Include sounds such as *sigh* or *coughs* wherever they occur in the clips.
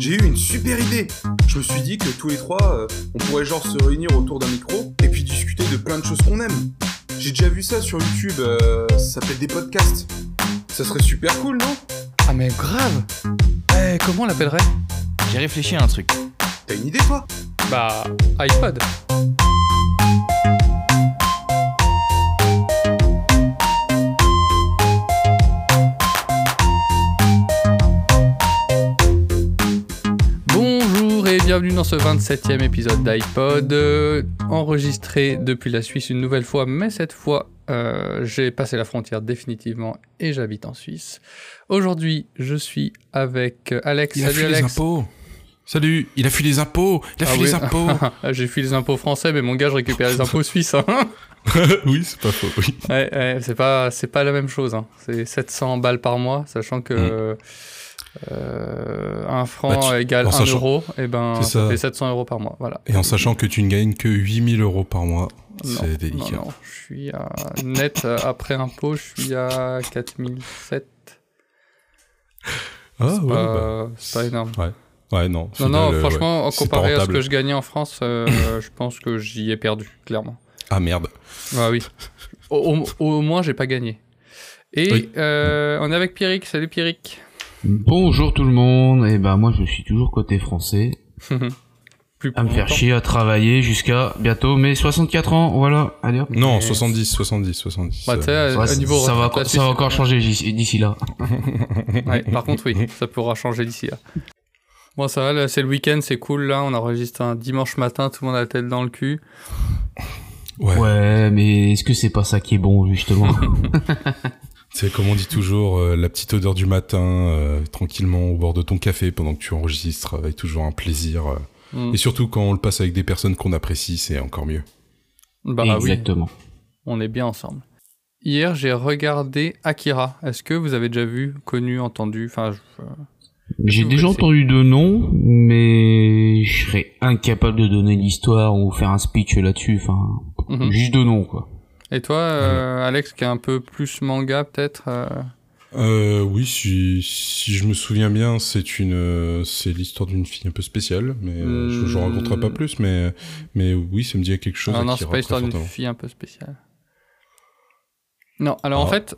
J'ai eu une super idée. Je me suis dit que tous les trois, euh, on pourrait genre se réunir autour d'un micro et puis discuter de plein de choses qu'on aime. J'ai déjà vu ça sur YouTube, euh, ça s'appelle des podcasts. Ça serait super cool, non? Ah mais grave Eh, comment on l'appellerait? J'ai réfléchi à un truc. T'as une idée toi? Bah, iPod. Bienvenue dans ce 27e épisode d'iPod, euh, enregistré depuis la Suisse une nouvelle fois, mais cette fois euh, j'ai passé la frontière définitivement et j'habite en Suisse. Aujourd'hui je suis avec Alex. Il a Salut fui les Alex. impôts. Salut, il a fui les impôts. Il a Ah fui oui. les impôts. *laughs* J'ai fui les impôts français, mais mon gars, je récupère les impôts suisses. hein. *laughs* oui, c'est pas faux. Oui. Ouais, ouais, c'est pas, c'est pas la même chose. hein. C'est 700 balles par mois, sachant que euh, un franc Bah, tu- égale en 1 sachant- euro, et ben C'est ça. ça. fait 700 euros par mois. Voilà. Et en sachant que tu ne gagnes que 8000 euros par mois, c'est délicat. Non, non, je suis à net euh, après impôt, je suis à 4007. Ah ouais, pas, bah, c'est pas énorme. ouais, non. Non, final, non, euh, franchement, ouais, comparé à ce que je gagnais en France, euh, *coughs* je pense que j'y ai perdu, clairement. Ah merde. Ah oui. Au, au- au moins, j'ai pas gagné. Et Oui. euh, on est avec Pierrick. Salut Pierrick. Bonjour tout le monde, et ben moi je suis toujours côté français, *laughs* Plus à me faire longtemps. chier à travailler jusqu'à bientôt mes 64 ans, voilà, allez hop. Non, Mais- 70, 70, 70. Bah, tu sais, euh, à niveau ça, va, retraite, la ça va encore changer d'ici d'ici là. *laughs* *laughs* Ouais, par contre, oui, ça pourra changer d'ici là. Bon, ça va, là, c'est le week-end, c'est cool. Là, on enregistre un dimanche matin, tout le monde a la tête dans le cul. ouais. Ouais, mais est-ce que c'est pas ça qui est bon justement? C'est comme on dit toujours, euh, la petite odeur du matin, euh, tranquillement au bord de ton café pendant que tu enregistres, euh, est toujours un plaisir. euh. Mm. Et surtout quand on le passe avec des personnes qu'on apprécie, c'est encore mieux. Bah oui, Exactement. on est bien ensemble. Hier, j'ai regardé Akira. Est-ce que vous avez déjà vu, connu, entendu? Enfin, je- J'ai déjà entendu de nom, mais je serais incapable de donner l'histoire ou faire un speech là-dessus, enfin, Mhm. juste de nom quoi. Et toi, euh, Alex, qui est un peu plus manga, peut-être euh, Euh, oui, si, si je me souviens bien, c'est une, euh, c'est l'histoire d'une fille un peu spéciale, mais euh, je, je Hmm. raconterai pas plus, mais, mais oui, ça me dit quelque chose. Ah non, c'est pas l'histoire d'une fille un peu spéciale. Non, alors en Ah. fait,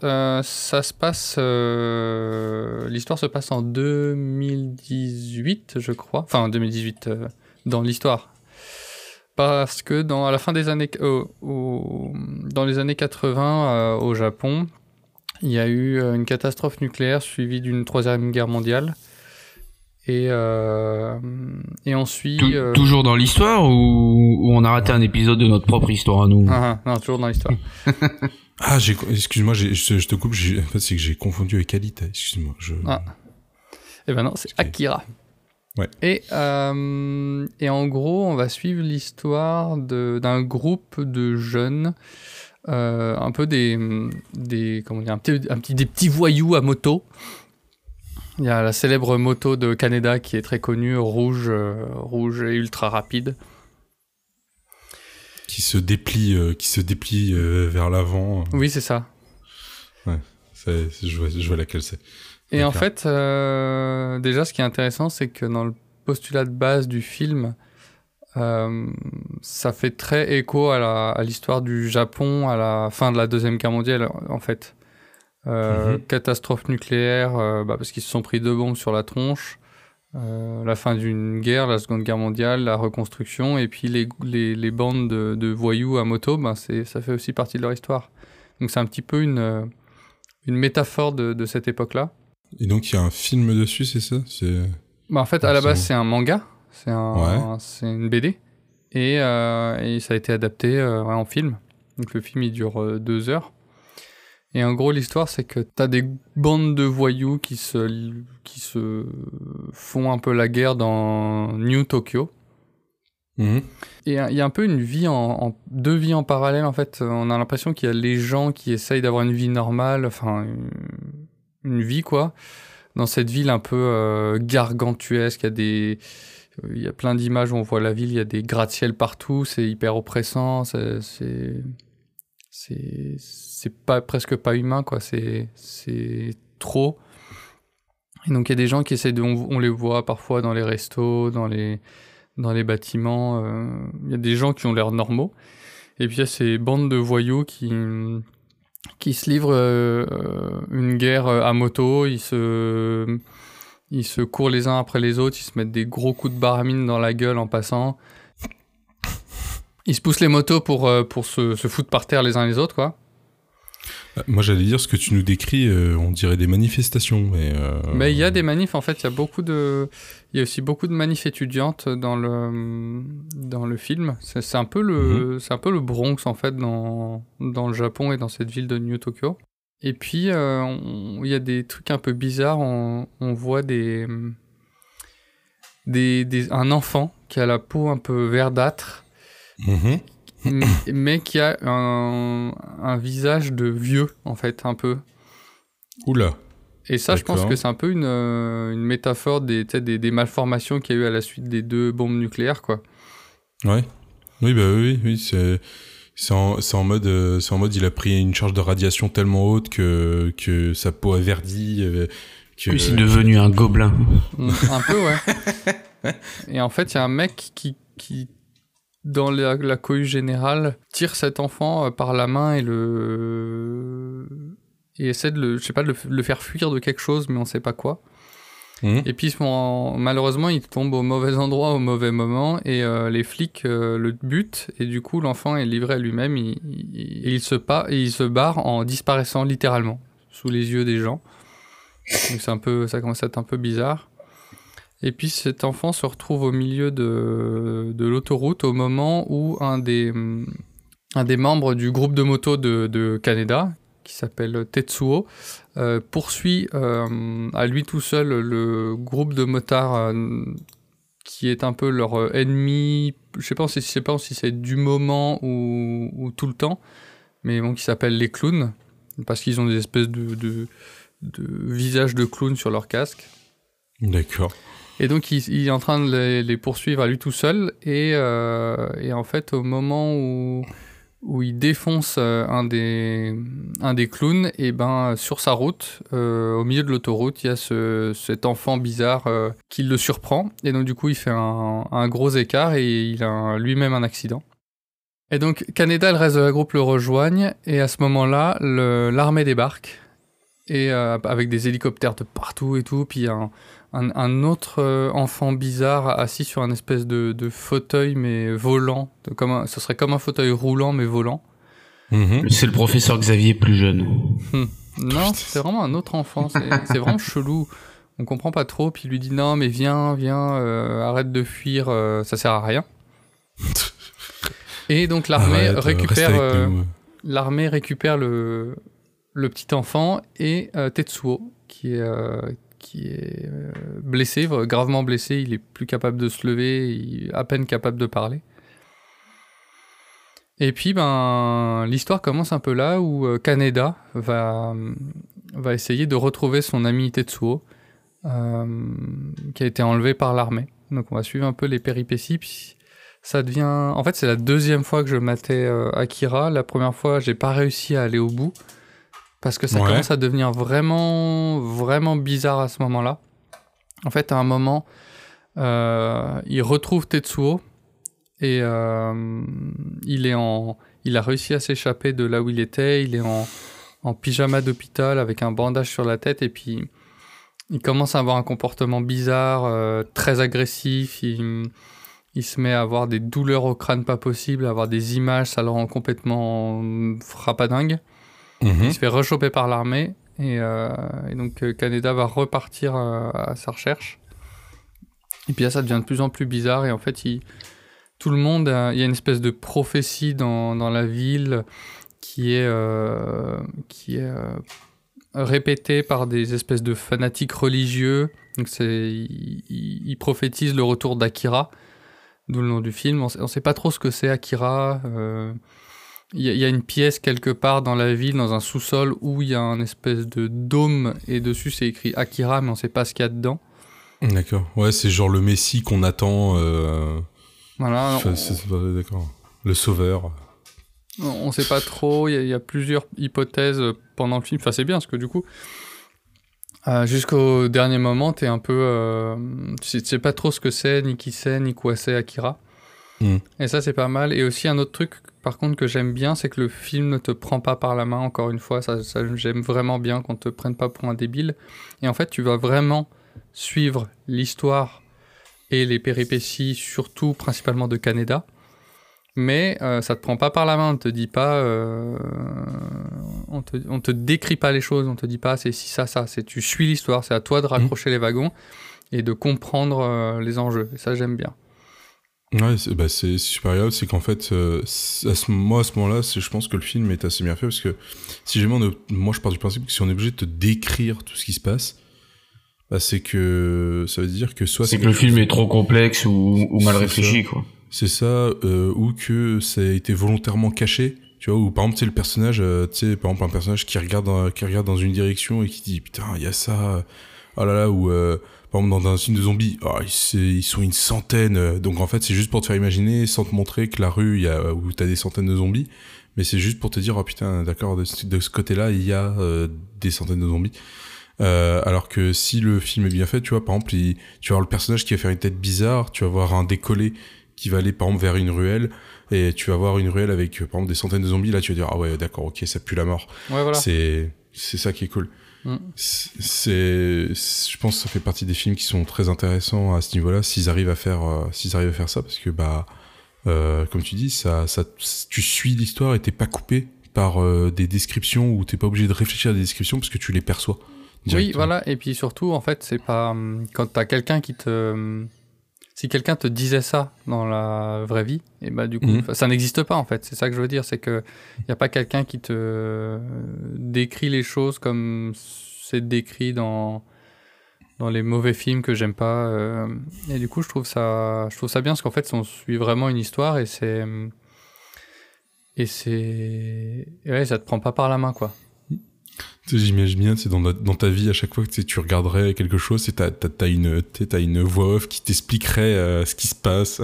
ça se passe. L'histoire se passe en 2018, je crois. Enfin, en 2018, euh, dans l'histoire. Parce que dans, à la fin des années. au- dans les années 80, euh, au Japon, il y a eu euh, une catastrophe nucléaire suivie d'une troisième guerre mondiale. Et, euh, et on suit. Tou- euh, Toujours dans l'histoire ou, ou on a raté un épisode de notre propre histoire à nous ah, ah, non, toujours dans l'histoire. *laughs* Ah, j'ai, excuse-moi, je, je te coupe, j'ai- en fait, c'est que j'ai confondu avec Alita, excuse-moi. Je... Ah. Eh ben non, c'est. Akira. Ouais. Et, euh, et en gros, on va suivre l'histoire d'un groupe de jeunes, euh, un peu des, des comment dire, un petit, un petit- des petits voyous à moto. Il y a la célèbre moto de Canada qui est très connue, rouge, euh, rouge et ultra rapide. Qui se déplie, qui se déplie vers l'avant. Oui, c'est ça. Je, vois, je vois laquelle c'est. Et en fait, euh, déjà, ce qui est intéressant, c'est que dans le postulat de base du film, euh, ça fait très écho à l'histoire du Japon à la fin de la Deuxième Guerre mondiale, en fait. Euh, Mhm. Catastrophe nucléaire, bah, parce qu'ils se sont pris deux bombes sur la tronche. La fin d'une guerre, la Seconde Guerre mondiale, la reconstruction, et puis les, les, les bandes de, de voyous à moto, c'est, ça fait aussi partie de leur histoire. Donc c'est un petit peu une, une métaphore de, de cette époque-là. Et donc, il y a un film dessus, c'est ça? C'est... Bah, en fait, à la Ah, base, c'est- un manga, c'est un, c'est une BD, et, euh, et ça a été adapté euh, ouais, en film. Donc le film, il dure euh, deux heures. Et en gros, l'histoire, c'est que t'as des bandes de voyous qui se, qui se font un peu la guerre dans New Tokyo. Mhm. Et il y a un peu une vie en, en- deux vies en parallèle en fait. On a l'impression qu'il y a les gens qui essayent d'avoir une vie normale, enfin une, vie quoi, dans cette ville un peu euh, gargantuesque. Il y a des, euh, il y a plein d'images où on voit la ville, il y a des gratte-ciel partout, c'est hyper oppressant, c'est, c'est, pas presque pas humain quoi. C'est, c'est trop. Et donc il y a des gens qui essaient de, on, on les voit parfois dans les restos, dans les, dans les bâtiments. euh, Il y a des gens qui ont l'air normaux. Et puis il y a ces bandes de voyous qui, qui se livrent euh, une guerre euh, à moto. Ils se, courent les uns après les autres. Ils se mettent des gros coups de baramine dans la gueule en passant. Ils se poussent les motos pour, euh, se, se foutre par terre les uns les autres, quoi. Euh, Moi, j'allais dire ce que tu nous décris, euh, on dirait des manifestations. Mais, euh, il y a des manifs, en fait, il y a beaucoup de, il y a aussi beaucoup de manifs étudiantes dans le, dans le film. C'est un peu le, c'est un peu le Bronx, en fait, dans, dans le Japon et dans cette ville de New Tokyo. Et puis, euh, il y a des trucs un peu bizarres. On, on voit des, des, des, un enfant qui a la peau un peu verdâtre, mhm. Mais qui a un, un visage de vieux, en fait, un peu. Oula. Et ça, je pense que c'est un peu une, euh, une métaphore des, malformations qu'il y a eu à la suite des deux bombes nucléaires, quoi. Ouais. Oui, bah oui, oui, c'est. C'est en, c'est en mode, euh, c'est en mode, il a pris une charge de radiation tellement haute que, que sa peau a verdi, euh, que. Puis c'est devenu un gobelin. Mm, un peu, ouais. *laughs* Et en fait, il y a un mec qui, qui dans la, la cohue générale, tire cet enfant euh, par la main et le. et essaie de le, je sais pas, de le, le faire fuir de quelque chose, mais on sait pas quoi. Mhm. Et puis, malheureusement, il tombe au mauvais endroit au mauvais moment et euh, les flics euh, le butent et du coup, l'enfant est livré à lui-même il, il, et il se il se barre en disparaissant littéralement sous les yeux des gens. Donc c'est un peu, ça commence à être un peu bizarre. Et puis cet enfant se retrouve au milieu de, de l'autoroute au moment où un des, hum, un des membres du groupe de moto de, de Canada, qui s'appelle Tetsuo, euh, poursuit euh, à lui tout seul le groupe de motards euh, qui est un peu leur ennemi. Je sais si, sais pas si c'est du moment ou, ou tout le temps, mais bon, qui s'appelle les clowns parce qu'ils ont des espèces de, de, de visages de clowns sur leur casque. D'accord. Et donc il, est en train de les, poursuivre à lui tout seul. Et, euh, et en fait au moment où où il défonce euh, un des un des clowns et ben sur sa route euh, au milieu de l'autoroute il y a ce, cet enfant bizarre qui le surprend. Et donc du coup il fait un, gros écart et il a lui-même un accident. Et donc Canada et le reste de la groupe le rejoignent. Et à ce moment-là l'armée débarque et euh, avec des hélicoptères de partout et tout puis un, un, un autre euh, enfant bizarre assis sur un espèce de, de fauteuil mais volant, de- comme un- ce serait comme un fauteuil roulant mais volant. Mhm. C'est le professeur Xavier plus jeune. Non, c'est vraiment un autre enfant, *laughs* c'est vraiment chelou. On comprend pas trop, puis il lui dit non mais viens, viens, euh, arrête de fuir, euh, ça sert à rien. Et donc l'armée récupère, euh, l'armée récupère le, le petit enfant et euh, Tetsuo qui est, euh, euh, blessé, gravement blessé, il est plus capable de se lever, il est à peine capable de parler. Et puis ben l'histoire commence un peu là où Kaneda va, essayer de retrouver son ami Tetsuo qui a été enlevé par l'armée. Donc on va suivre un peu les péripéties. Ça devient. En fait, c'est la deuxième fois que je matais Akira. La première fois, j'ai pas réussi à aller au bout parce que ça Ouais. commence à devenir vraiment, vraiment bizarre à ce moment-là. En fait, à un moment, euh, il retrouve Tetsuo et euh, il est en, il a réussi à s'échapper de là où il était. Il est en, en pyjama d'hôpital avec un bandage sur la tête et puis il commence à avoir un comportement bizarre, euh, très agressif. Il, il se met à avoir des douleurs au crâne pas possible, à avoir des images, ça le rend complètement frappadingue. Mhm. Il se fait rechoper par l'armée et, euh, donc euh, Kaneda va repartir euh, à sa recherche. Et puis là, ça devient de plus en plus bizarre et en fait, tout le monde, il y a une espèce de prophétie dans, la ville qui est, euh, qui est euh, répétée par des espèces de fanatiques religieux. Donc c'est, il, il- il prophétise le retour d'Akira, d'où le nom du film. On on sait pas trop ce que c'est Akira. euh, il y, a- il y a une pièce quelque part dans la ville, dans un sous-sol, où il y a un espèce de dôme et dessus c'est écrit Akira, mais on sait pas ce qu'il y a dedans. D'accord. Ouais, c'est genre le Messie qu'on attend. Euh... Voilà, enfin, on, D'accord. Le sauveur. on, on sait pas trop. Il y, a- il y a plusieurs hypothèses pendant le film. Enfin, c'est bien parce que du coup, Euh, Jusqu'au dernier moment, t'es un peu, euh, tu, sais, tu sais pas trop ce que c'est, ni qui c'est, ni quoi c'est Akira. Mm. Et ça, c'est pas mal. Et aussi un autre truc, par contre, que j'aime bien, c'est que le film ne te prend pas par la main. Encore une fois, ça, ça j'aime vraiment bien qu'on te prenne pas pour un débile. Et en fait, tu vas vraiment suivre l'histoire et les péripéties, surtout principalement de Canada. Mais euh, ça te prend pas par la main, on te dit pas, euh, on, te, on te décrit pas les choses, on te dit pas c'est si ça ça, c'est tu suis l'histoire, c'est à toi de raccrocher les wagons et de comprendre euh, les enjeux. Et ça j'aime bien. Ouais, c'est bah, c'est super agréable, c'est qu'en fait, euh, c'est- à ce, moi, à ce moment-là, c'est- je pense que le film est assez bien fait, parce que si jamais on est- moi, je pars du principe que si on est obligé de te décrire tout ce qui se passe, bah, c'est que ça veut dire que soit C'est que le film est trop complexe ou, ou mal C'est réfléchi, quoi. c'est ça, euh, ou que ça a été volontairement caché, tu vois, ou par exemple, tu sais, le personnage, euh, tu sais, par exemple, un personnage qui regarde, dans, qui regarde dans une direction et qui dit, putain, il y a ça, oh là là, ou, euh, par exemple, dans un film de zombies, oh, ils, sont une centaine, euh, donc en fait, c'est juste pour te faire imaginer, sans te montrer que la rue, y a, où t'as des centaines de zombies, mais c'est juste pour te dire, oh putain, d'accord, de, ce- de ce côté-là, il y a euh, des centaines de zombies. Euh, alors que si le film est bien fait, tu vois, par exemple, il- tu vas voir le personnage qui va faire une tête bizarre, tu vas voir un décollé qui va aller par exemple vers une ruelle et tu vas voir une ruelle avec euh, par exemple des centaines de zombies là tu vas dire ah ouais d'accord ok ça pue la mort Ouais voilà. c'est c'est ça qui est cool Mm. c'est je pense que ça fait partie des films qui sont très intéressants à ce niveau-là s'ils arrivent à faire euh, s'ils arrivent à faire ça parce que bah euh, comme tu dis ça ça tu suis l'histoire et t'es pas coupé par euh, des descriptions ou t'es pas obligé de réfléchir à des descriptions parce que tu les perçois Oui, voilà. Et puis surtout, en fait, c'est pas hum, quand t'as quelqu'un qui te, hum, si quelqu'un te disait ça dans la vraie vie, et bah du coup, Mhm. ça n'existe pas en fait. C'est ça que je veux dire, c'est que y a pas quelqu'un qui te décrit les choses comme c'est décrit dans dans les mauvais films que j'aime pas. euh, et du coup, je trouve ça, je trouve ça bien parce qu'en fait, on suit vraiment une histoire et c'est et c'est ouais, ça te prend pas par la main quoi. J'imagine bien, c'est dans, ta- dans ta vie, à chaque fois que tu regarderais quelque chose, c'est t'as, t'as une, t'as une voix off qui t'expliquerait euh, ce qui se passe.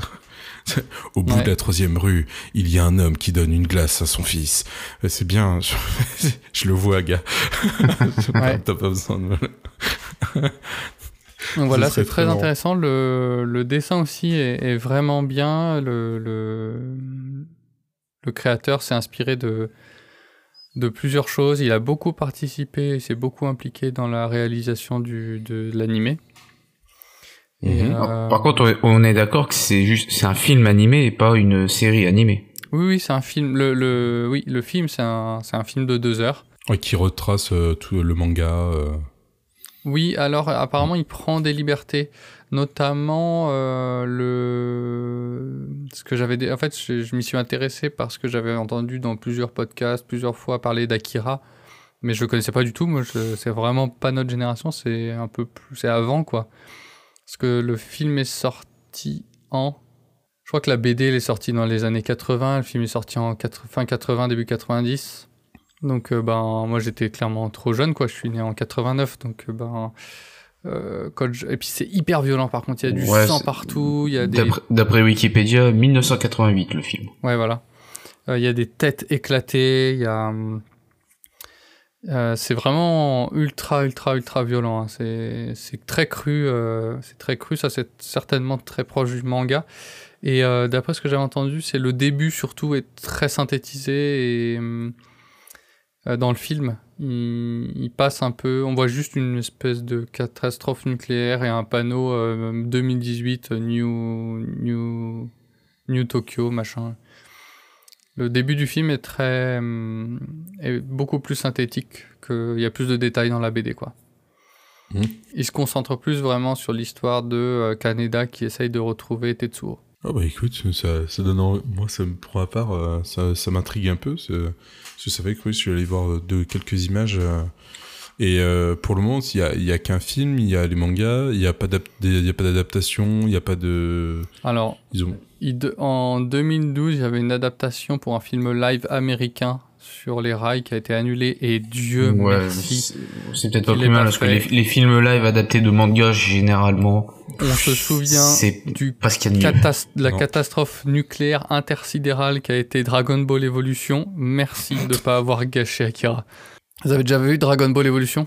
*laughs* Au bout Ouais. de la troisième rue, il y a un homme qui donne une glace à son fils. Euh, C'est bien, je, *laughs* je le vois, gars. *laughs* Ouais. T'as pas besoin de... Donc voilà, c'est très intéressant. Le, le dessin aussi est, est vraiment bien. Le, le, le créateur s'est inspiré de, de plusieurs choses. Il a beaucoup participé, il s'est beaucoup impliqué dans la réalisation du, de, l'animé. Et, Mhm. euh, Par contre, on est- d'accord que c'est juste, c'est un film animé et pas une série animée. oui, oui, c'est un film. Le, le, oui, le film, c'est un, c'est un film de deux heures. Ouais, qui retrace euh, tout le manga. euh. Oui, alors apparemment il prend des libertés, notamment euh, le ce que j'avais en fait je, je m'y suis intéressé parce que j'avais entendu dans plusieurs podcasts plusieurs fois parler d'Akira, mais je le connaissais pas du tout. Moi, c'est vraiment pas notre génération, c'est un peu plus c'est avant quoi, parce que le film est sorti en je crois que la BD elle est sortie dans les années 80, le film est sorti en 80 fin 80 début 90. Donc euh, ben moi j'étais clairement trop jeune quoi, je suis né en 89 donc euh, ben euh, et puis c'est hyper violent par contre, il y a du Ouais, sang partout, il y a des D'après- Wikipédia, 1988 le film. Ouais, voilà. Euh, Il y a des têtes éclatées, il y a. euh, c'est vraiment ultra, ultra, ultra violent. hein. C'est très cru. c'est très cru. Ça, c'est certainement très proche du manga. Et d'après ce que j'avais entendu, c'est le début surtout est très synthétisé et dans le film, il, il passe un peu. On voit juste une espèce de catastrophe nucléaire et un panneau euh, 2018 euh, New New New Tokyo machin. Le début du film est très hum, est beaucoup plus synthétique que il y a plus de détails dans la BD quoi. Mhm. Il se concentre plus vraiment sur l'histoire de euh, Kaneda qui essaye de retrouver Tetsuo. Ah bah écoute, ça, ça donne en- moi ça pour ma part euh, ça, ça m'intrigue un peu parce que ça fait que oui, je suis allé voir euh, de quelques images euh, et euh, pour le moment il y a, a qu'un film, il y a les mangas, il y a pas d'adaptation, il y a pas de Alors, ils ont en 2012, il y avait une adaptation pour un film live américain sur les rails qui a été annulé et Dieu Ouais, merci. c'est- peut-être pas plus mal parce que les, les films live adaptés de manga généralement, On se souvient c'est du pas ce qu'il y a mieux. la Non. catastrophe nucléaire intersidérale qui a été Dragon Ball Evolution. Merci de pas avoir gâché Akira. Vous avez déjà vu Dragon Ball Evolution?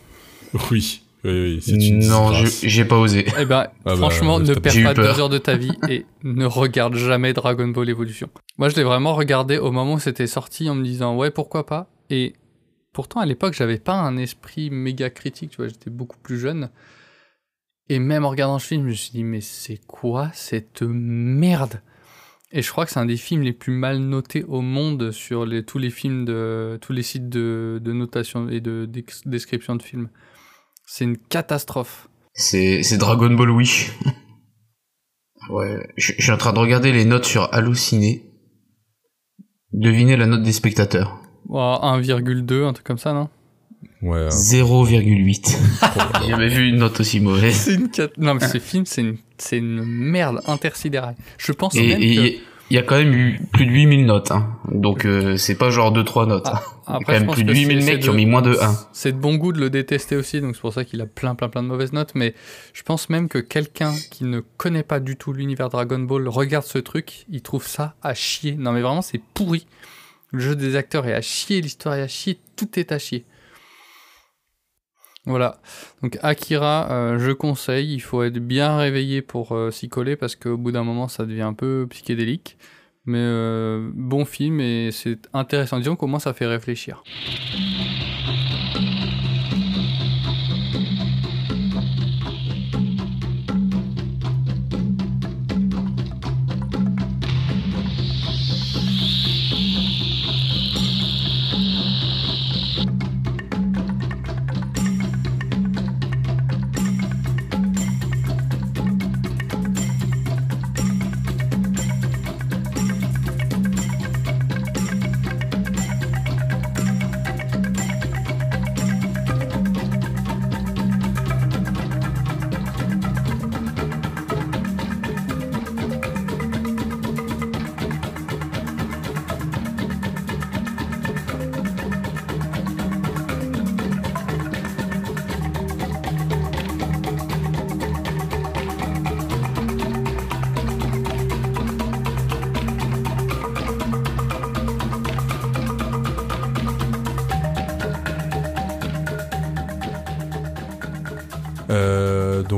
Oui, Oui, oui, c'est une Non, j'ai pas osé. Eh ben, Ah bah, franchement, ne perds pas deux heures de ta vie et ne regarde jamais Dragon Ball Evolution. Moi, je l'ai vraiment regardé au moment où c'était sorti en me disant ouais, pourquoi pas. Et pourtant, à l'époque, j'avais pas un esprit méga critique, tu vois, j'étais beaucoup plus jeune. Et même en regardant ce film, je me suis dit mais c'est quoi cette merde? Et je crois que c'est un des films les plus mal notés au monde sur les, tous les films de tous les sites de, de notation et de description de films. C'est une catastrophe. C'est, c'est Dragon Ball Wish. *laughs* ouais, je, je suis en train de regarder les notes sur Halluciné. Devinez la note des spectateurs. Ouais, 1,2, un truc comme ça, non? Ouais. hein. 0,8. J'ai jamais vu une note aussi mauvaise. C'est une cat... Non, mais ce film, c'est une, c'est une merde intersidérale. Je pense Et même et que... il y a quand même eu plus de 8000 notes. Hein. Donc euh, c'est pas genre 2-3 notes. Ah, Il y a quand même plus de que 8000 c'est- mecs qui ont mis moins de 1. C'est de bon goût de le détester aussi, donc c'est pour ça qu'il a plein, plein, plein de mauvaises notes. Mais je pense même que quelqu'un qui ne connaît pas du tout l'univers Dragon Ball regarde ce truc, il trouve ça à chier. Non, mais vraiment, c'est pourri. Le jeu des acteurs est à chier, l'histoire est à chier, tout est à chier. Voilà. Donc Akira, euh, je conseille. Il faut être bien réveillé pour euh, s'y coller parce qu'au bout d'un moment, ça devient un peu psychédélique. Mais euh, bon film et c'est intéressant. Disons moins, ça fait réfléchir.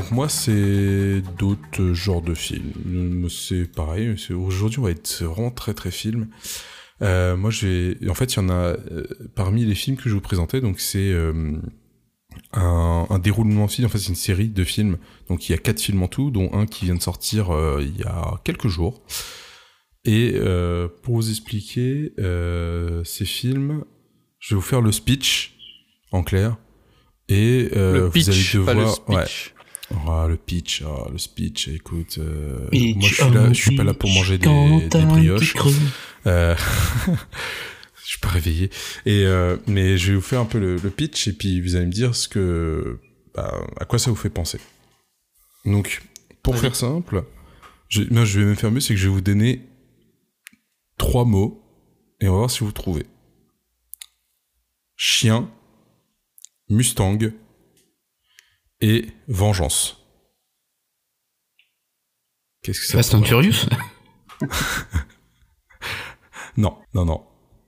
Donc moi c'est d'autres genres de films. C'est pareil. Aujourd'hui on va être vraiment très très film. Euh, moi j'ai, en fait il y en a euh, parmi les films que je vais vous présenter. Donc c'est euh, un, un déroulement de film. En fait c'est une série de films. Donc il y a quatre films en tout, dont un qui vient de sortir euh, il y a quelques jours. Et pour vous expliquer ces films, je vais vous faire le speech en clair. Et euh, le pitch, vous allez le devoir, ouais, ah, le pitch, ah, le speech, écoute, euh, moi je suis là, oh, je suis pas là pour manger des, brioches. Euh, *laughs* je suis pas réveillé. Et euh, mais je vais vous faire un peu le, le pitch et puis vous allez me dire ce que, bah, à quoi ça vous fait penser. Donc, pour faire simple, je, non, je vais même faire mieux, c'est que je vais vous donner trois mots et on va voir si vous trouvez. Chien, Mustang et vengeance. Qu'est-ce que ça Fast and Furious Non, non, non.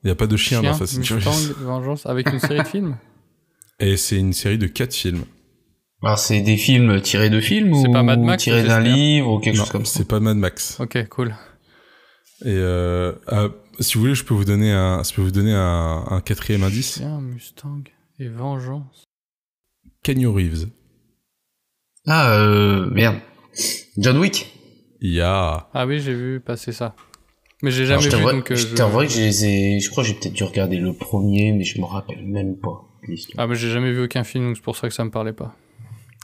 Il n'y a pas de chien, Chien, dans Fast and Furious. Vengeance, avec une série de films *laughs* Et c'est une série de quatre films. Alors c'est des films tirés de films C'est ou pas Mad Max, tirés d'un livre ou quelque non, chose comme ça c'est pas Mad Max. Ok, cool. Et euh, ah, si vous voulez, je peux vous donner un, je peux vous donner un, un quatrième indice. Chien, Mustang et Vengeance. Kenny Reeves. Ah euh, merde. John Wick. Il y a. Ah oui, j'ai vu passer ça. Mais j'ai jamais vu, donc euh, je t'avouerai que je les ai... Je crois que j'ai peut-être dû regarder le premier, mais je me rappelle même pas. Ah mais j'ai jamais vu aucun film, donc c'est pour ça que ça me parlait pas.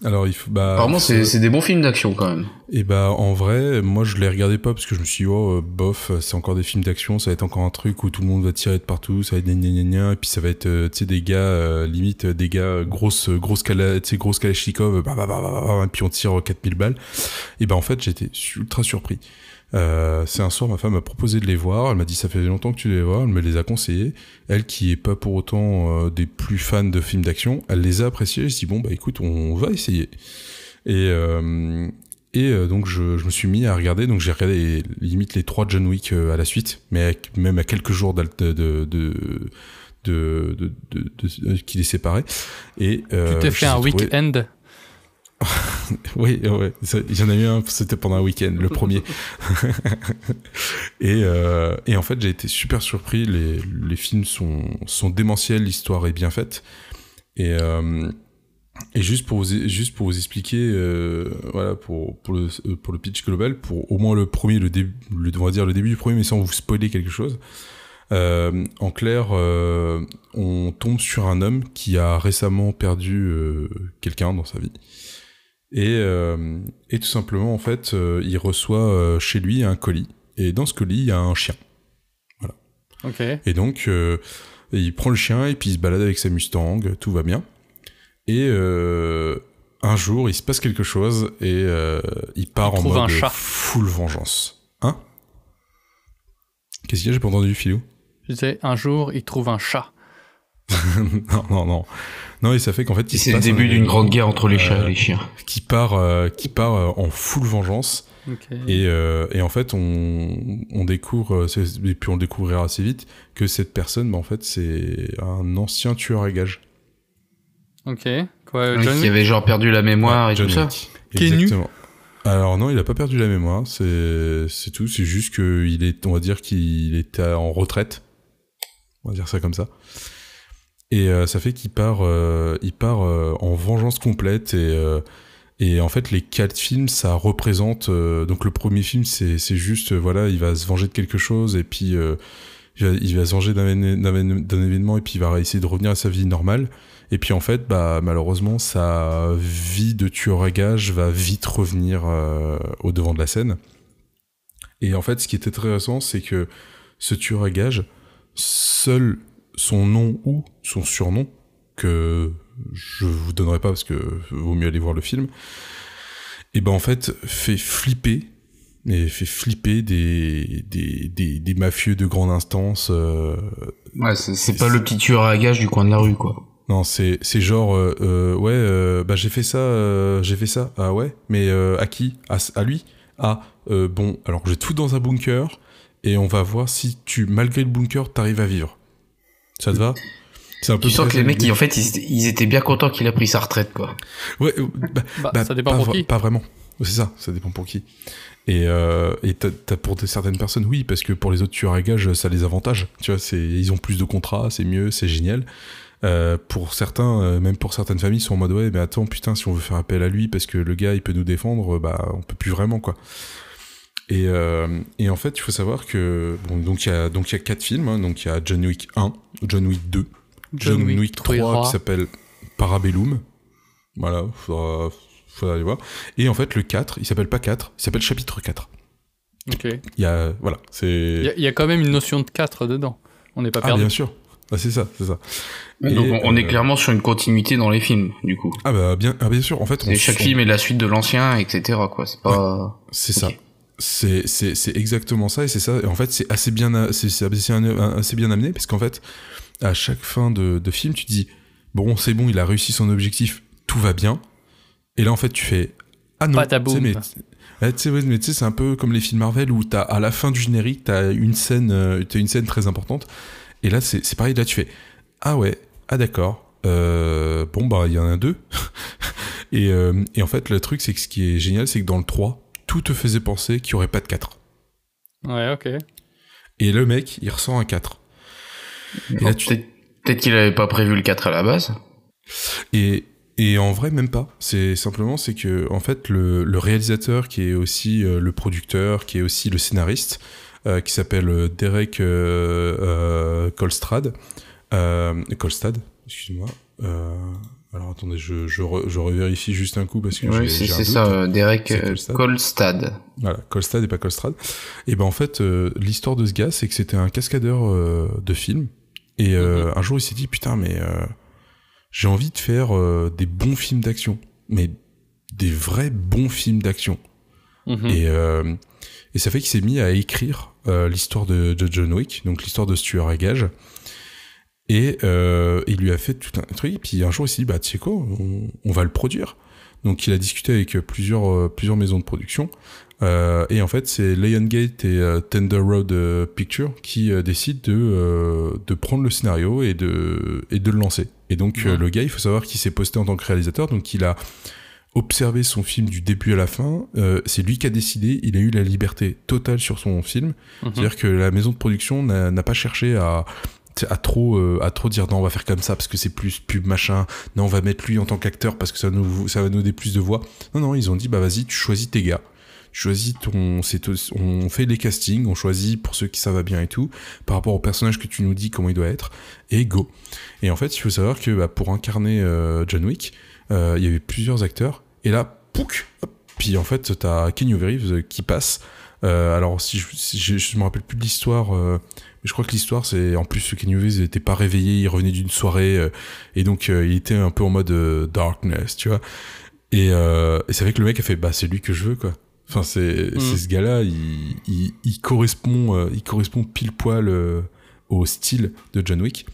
Alors il faut. Bah, Apparemment, c'est c'est des bons films d'action quand même. Et bah en vrai, moi je les regardais pas parce que je me suis dit oh euh, bof, c'est encore des films d'action, ça va être encore un truc où tout le monde va tirer de partout, ça va être gna gna gna et puis ça va être euh, tu sais des gars euh, limite euh, des gars euh, grosses grosses cala, tu sais grosses kalachnikov, bah, bah, bah, bah, bah, et puis on tire euh, 4000 balles. Et bah en fait, j'étais ultra surpris. Euh, c'est un soir, ma femme m'a proposé de les voir. Elle m'a dit ça fait longtemps que tu les vois. Elle me les a conseillés. Elle, qui est pas pour autant euh, des plus fans de films d'action, elle les a appréciés. Je dis bon bah écoute, on va essayer. Et euh, et euh, donc je, je me suis mis à regarder. Donc j'ai regardé limite les trois John Wick euh, à la suite, mais même à quelques jours de de de de, de, de- de- qui les séparait. Et euh, tu t'es fait un week-end *laughs* oui, ouais, ça- il y en a eu un, c'était pendant un week-end, le premier. *laughs* et, euh, et en fait, j'ai été super surpris. Les, les films sont, sont démentiels, l'histoire est bien faite. Et, euh, et juste pour vous, juste pour vous expliquer, euh, voilà, pour, pour, le, pour le pitch global, pour au moins le premier, le début, le, on va dire le début du premier, mais sans vous spoiler quelque chose. Euh, en clair, euh, on tombe sur un homme qui a récemment perdu euh, quelqu'un dans sa vie. Et, euh, et tout simplement, en fait, euh, il reçoit euh, chez lui un colis. Et dans ce colis, il y a un chien. Ok. Et donc, il prend le chien et puis il se balade avec sa Mustang, tout va bien. Et un jour, il se passe quelque chose et il part Il en mode un chat. full vengeance. Hein? Qu'est-ce qu'il y a? J'ai pas entendu, Philou? Je disais, un jour, il trouve un chat. *laughs* Non, non, non. Non, et ça fait qu'en fait, C'est le début d'une grande guerre entre les chats euh, et les chiens. qui part, euh, qui part euh, en full vengeance. Ok. Et, euh, et en fait, on, on découvre, euh, et puis on le découvrira assez vite, que cette personne, bah, en fait, c'est un ancien tueur à gages. Ok. Quoi, John qui avait genre perdu la mémoire et John tout ça. Est nu Exactement. Alors non, il a pas perdu la mémoire, c'est c'est tout, c'est juste que il est on va dire qu'il était en retraite. On va dire ça comme ça. Et euh, ça fait qu'il part euh, il part euh, en vengeance complète et et en fait les quatre films ça représente donc le premier film c'est juste voilà, il va se venger de quelque chose et puis il va, il va se venger d'un évén- d'un évén- d'un événement et puis il va essayer de revenir à sa vie normale. Et puis en fait, bah malheureusement, sa vie de tueur à gages va vite revenir au devant de la scène. Et en fait, ce qui est intéressant, c'est que ce tueur à gages, seul son nom ou son surnom, que je vous donnerai pas parce que vaut mieux aller voir le film, et ben en fait fait flipper, et fait flipper des des, des, des mafieux de grande instance. euh, Ouais, c'est pas le petit tueur à gages du coin de la rue, quoi. non, c'est c'est genre euh, euh, ouais euh, bah j'ai fait ça euh, j'ai fait ça ah ouais? Mais euh, à qui? À, à lui? Ah euh, bon alors te foutre dans un bunker et on va voir si tu malgré le bunker t'arrives à vivre ça te va c'est un peu Tu sens que les mecs, ils, en fait, ils, ils étaient bien contents qu'il a pris sa retraite, quoi. ouais euh, bah, Bah, bah, ça dépend pas, pour qui. pas vraiment c'est ça ça dépend pour qui et euh, et t'as, t'as pour certaines personnes oui parce que pour les autres tueurs à gages ça les avantage tu vois c'est ils ont plus de contrats c'est mieux c'est génial Euh, pour certains, euh, même pour certaines familles, ils sont en mode ouais, mais attends, putain, si on veut faire appel à lui parce que le gars il peut nous défendre, bah on peut plus vraiment quoi. Et, euh, et en fait, il faut savoir que bon, donc il y a donc il y a quatre films, hein. donc il y a John Wick 1, John Wick 2, John, Wick 3 trouvera. qui s'appelle Parabellum. Voilà, faudra, faudra aller voir. Et en fait, le 4, il s'appelle pas 4, il s'appelle chapitre 4. Ok. Il y a voilà, c'est Il y, a- il y a quand même une notion de 4 dedans. On n'est pas ah perdu. bien sûr. Ah, c'est ça, c'est ça. Et, Donc, on, on est euh, clairement sur une continuité dans les films, du coup. Ah bah bien, ah, bien sûr. En fait, on Et chaque on- film est la suite de l'ancien, etc., quoi. C'est pas... C'est Ok. ça. C'est, c'est, c'est exactement ça et c'est ça. Et en fait, c'est assez bien, c'est, c'est assez, bien amené parce qu'en fait, à chaque fin de, de film, tu dis bon, c'est bon, il a réussi son objectif, tout va bien. Et là, en fait, tu fais ah non, mais, tu sais, ouais, mais tu sais, c'est un peu comme les films Marvel où t'as à la fin du générique, t'as une scène, euh, t'as une scène très importante. Et là, c'est, c'est pareil. Là, tu fais ah ouais, ah d'accord. Euh, bon bah il y en a deux. *laughs* et, euh, et en fait le truc c'est que ce qui est génial c'est que dans le 3, tout te faisait penser qu'il y aurait pas de 4. Ouais, ok. Et le mec, il ressent un 4. Et là, tu- Peut-être peut-être qu'il avait pas prévu le 4 à la base. Et, et en vrai, même pas. C'est simplement, c'est que, en fait, le, le réalisateur, qui est aussi euh, le producteur, qui est aussi le scénariste, euh, qui s'appelle euh, Derek euh, euh, euh, Kolstad, excuse-moi. Alors attendez, je, je, re- je revérifie juste un coup parce que j'ai- c'est ça, euh, Derek C'est euh. Voilà, Kolstad et pas Kolstrad. Et ben en fait, euh, l'histoire de ce gars, c'est que c'était un cascadeur euh, de films. Et euh, un jour, il s'est dit putain, mais euh, j'ai envie de faire euh, des bons films d'action, mais des vrais bons films d'action. Mhm. Et euh, et ça fait qu'il s'est mis à écrire euh, l'histoire de, de John Wick, donc l'histoire de tueur à gages. Et euh, il lui a fait tout un truc. Puis un jour, il s'est dit bah tu sais quoi, on, on va le produire. Donc il a discuté avec plusieurs euh, plusieurs maisons de production. Euh, et en fait, c'est Lionsgate et euh, Tender Road euh, Picture qui décident de euh, de prendre le scénario et de et de le lancer. Et donc Ouais. le gars, il faut savoir qu'il s'est posté en tant que réalisateur, donc il a observé son film du début à la fin. Euh, c'est lui qui a décidé. Il a eu la liberté totale sur son film. Mhm. C'est-à-dire que la maison de production n'a pas cherché à à trop euh, à trop dire non on va faire comme ça parce que c'est plus pub machin. Non on va mettre lui en tant qu'acteur parce que ça nous ça va nous donner plus de voix. Non non ils ont dit bah vas-y tu choisis tes gars. Choisis ton on fait les castings on choisit pour ceux qui ça va bien et tout par rapport au personnage que tu nous dis comment il doit être et go. Et en fait il faut savoir que bah, pour incarner euh, John Wick euh, il y avait plusieurs acteurs et là pouc puis en fait t'as Kenny Reeves qui passe. Alors si je, si je, je me rappelle plus de l'histoire mais je crois que l'histoire c'est en plus Kenny Reeves n'était pas réveillé il revenait d'une soirée euh, et donc euh, il était un peu en mode euh, darkness tu vois. Et, euh, et c'est vrai que le mec a fait bah c'est lui que je veux quoi. Enfin c'est Mm. c'est ce gars là il, il, il correspond euh, il correspond pile poil euh, au style de John Wick.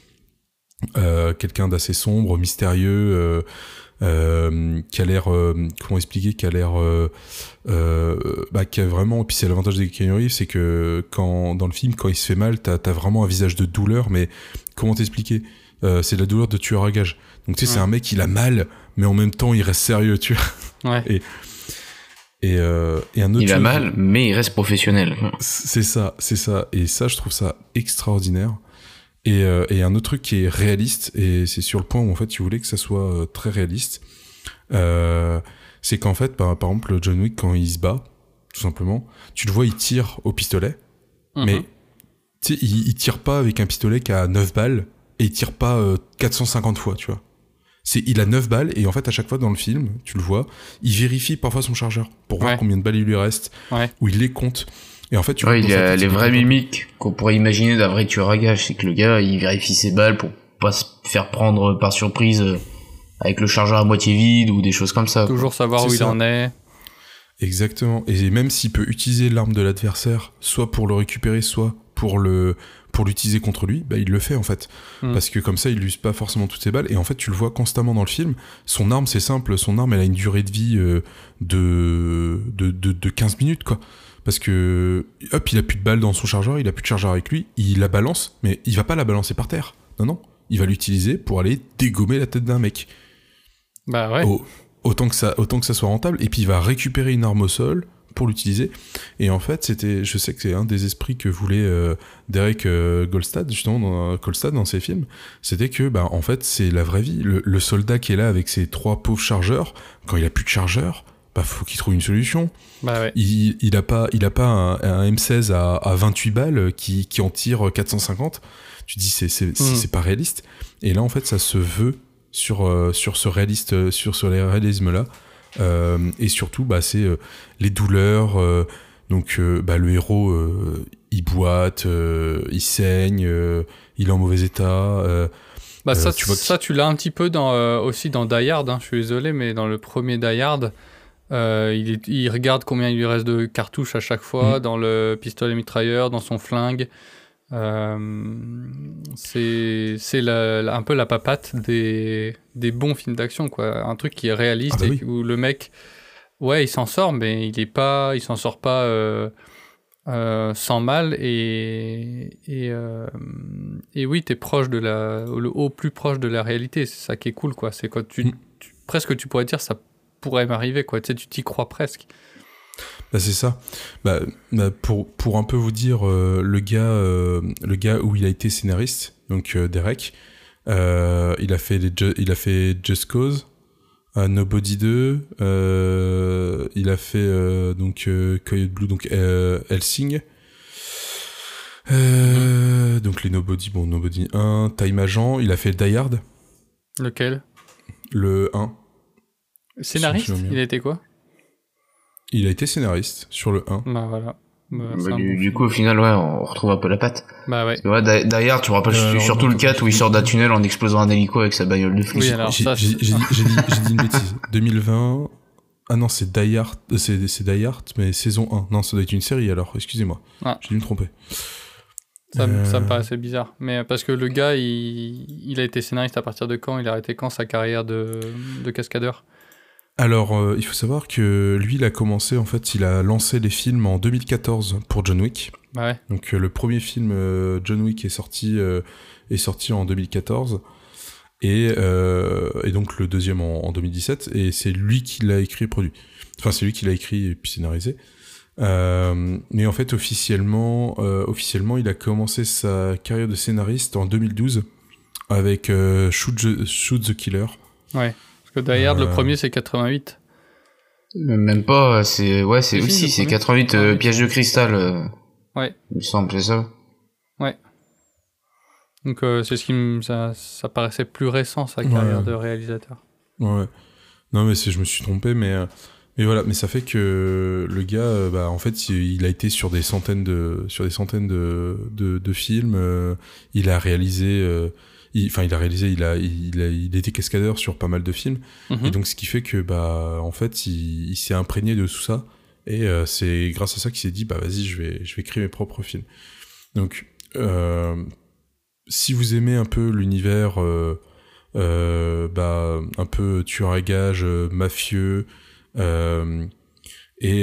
Euh, quelqu'un d'assez sombre mystérieux euh, qui a l'air euh, comment expliquer qui a l'air euh, euh, bah, qui a vraiment et puis c'est l'avantage de Keanu Reeves c'est que quand dans le film quand il se fait mal t'as as vraiment un visage de douleur mais comment t'expliquer euh, c'est la douleur de tueur à gage donc tu sais c'est un mec il a mal mais en même temps il reste sérieux tu vois Ouais. et, euh, et un autre Il a mal, mais il reste professionnel. c'est ça, c'est ça. Et ça, je trouve ça extraordinaire. Et, euh, et un autre truc qui est réaliste, et c'est sur le point où en fait tu voulais que ça soit euh, très réaliste, euh, c'est qu'en fait, par, par exemple, John Wick, quand il se bat, tout simplement, tu le vois, il tire au pistolet, Mhm. mais il, il tire pas avec un pistolet qui a 9 balles, et il tire pas euh, 450 fois, tu vois. C'est, il a 9 balles, et en fait, à chaque fois dans le film, tu le vois, il vérifie parfois son chargeur, pour voir combien de balles il lui reste, Ouais. ou il les compte. Et en fait, tu Ouais, il y a les vraies mimiques qu'on pourrait imaginer d'un vrai tueur à gage. C'est que le gars, il vérifie ses balles pour pas se faire prendre par surprise euh, avec le chargeur à moitié vide ou des choses comme ça. quoi. Toujours savoir où il en est. Exactement. Et même s'il peut utiliser l'arme de l'adversaire, soit pour le récupérer, soit pour le pour l'utiliser contre lui, bah il le fait en fait. Mm. Parce que comme ça, il use pas forcément toutes ses balles. Et en fait, tu le vois constamment dans le film. Son arme, c'est simple. Son arme, elle a une durée de vie euh, de, de, de, de 15 minutes, quoi. Parce que, hop, il a plus de balles dans son chargeur, il a plus de chargeur avec lui, il la balance, mais il va pas la balancer par terre. Non, non. Il va l'utiliser pour aller dégommer la tête d'un mec. Bah ouais. Au- autant que ça autant que ça soit rentable et puis il va récupérer une arme au sol pour l'utiliser et en fait c'était je sais que c'est un des esprits que voulait euh, Derek euh, Goldstad justement dans, Goldstad dans ses films c'était que bah en fait c'est la vraie vie le, le soldat qui est là avec ses trois pauvres chargeurs quand il a plus de chargeurs bah faut qu'il trouve une solution. Bah ouais. il, il a pas il a pas un, un M16 à, à 28 balles qui, qui en tire 450 tu dis c'est c'est Mm. c'est pas réaliste. Et là en fait ça se veut sur euh, sur ce réaliste euh, sur ce réalisme là et surtout bah c'est euh, les douleurs euh, donc euh, bah, le héros euh, il boite euh, il saigne euh, il est en mauvais état euh, Bah Euh, ça, tu vois ça, tu l'as un petit peu dans, euh, aussi dans Die Hard, hein, je suis désolé, mais dans le premier Die Hard, euh, il, est- il regarde combien il lui reste de cartouches à chaque fois Mm. dans le pistolet mitrailleur, dans son flingue. Euh, c'est un peu la papate des, des bons films d'action, quoi. Un truc qui est réaliste Ah bah et où le mec, ouais, il s'en sort, mais il est pas, il s'en sort pas euh, sans mal et et, et oui, t'es proche de la, le au plus proche de la réalité. C'est ça qui est cool, quoi. C'est quand tu, Mm. tu- presque tu pourrais dire ça pourrait m'arriver, quoi. Tu sais, tu t'y crois presque. Bah c'est ça. Bah, bah, pour pour un peu vous dire euh, le gars euh, le gars où il a été scénariste donc euh, Derek il a fait les Ju- il a fait Just Cause Nobody 2 euh, il a fait donc Coyote Blue donc Helsing donc les Nobody bon Nobody 1 Time Agent il a fait Die Hard Lequel? Le 1 Scénariste. Il a été quoi il a été scénariste sur le 1 Bah voilà. Bah, Bah, du, coup, au final, ouais, on retrouve un peu la patte. Bah ouais. Ouais, Hard, tu me rappelles Euh, surtout le 4 où il sort d'un tunnel en explosant un hélico avec sa bagnole de flic. Oui, alors J'ai dit, une bêtise. *laughs* 2020. Ah non, c'est Die Hard, euh, c'est c'est Die Hard, mais saison 1. Non, ça doit être une série alors, excusez-moi. Ah. J'ai dû me tromper. Ça, me- ça me Euh, paraissait bizarre. Mais parce que le gars, il, il a été scénariste à partir de quand? Il a arrêté quand sa carrière de, de cascadeur? Alors, euh, il faut savoir que lui, il a commencé, en fait, il a lancé les films en 2014 pour John Wick. Ouais. Donc, euh, le premier film euh, John Wick est sorti, est sorti en 2014. Et, et donc le deuxième en, en 2017. Et c'est lui qui l'a écrit et produit. Enfin, c'est lui qui l'a écrit et puis scénarisé. Mais en fait, officiellement, officiellement, il a commencé sa carrière de scénariste en 2012 avec Shoot, the, Shoot the Killer. Ouais. Que Die Hard, le Euh, premier, c'est 88. Même pas, c'est ouais, c'est Si, aussi c'est premier, 88 euh, 88. pièges de cristal. euh, Ouais. Il me semble, c'est ça. Donc euh, c'est ce qui me... Ça, ça paraissait plus récent, sa Ouais. carrière de réalisateur. Ouais. Non, mais je me suis trompé, mais, euh, mais voilà. Mais ça fait que le gars, euh, bah, en fait, il, il a été sur des centaines de, sur des centaines de, de, de films. euh, il a réalisé, euh, il- enfin, il, a réalisé, il a, il a, il était cascadeur sur pas mal de films. Mhm. Et donc, ce qui fait que, bah, en fait, il, il s'est imprégné de tout ça. Et euh, c'est grâce à ça qu'il s'est dit, bah, vas-y, je vais, je vais créer mes propres films. Donc, euh, si vous aimez un peu l'univers, euh, bah, un peu tueur à gages, mafieux, et,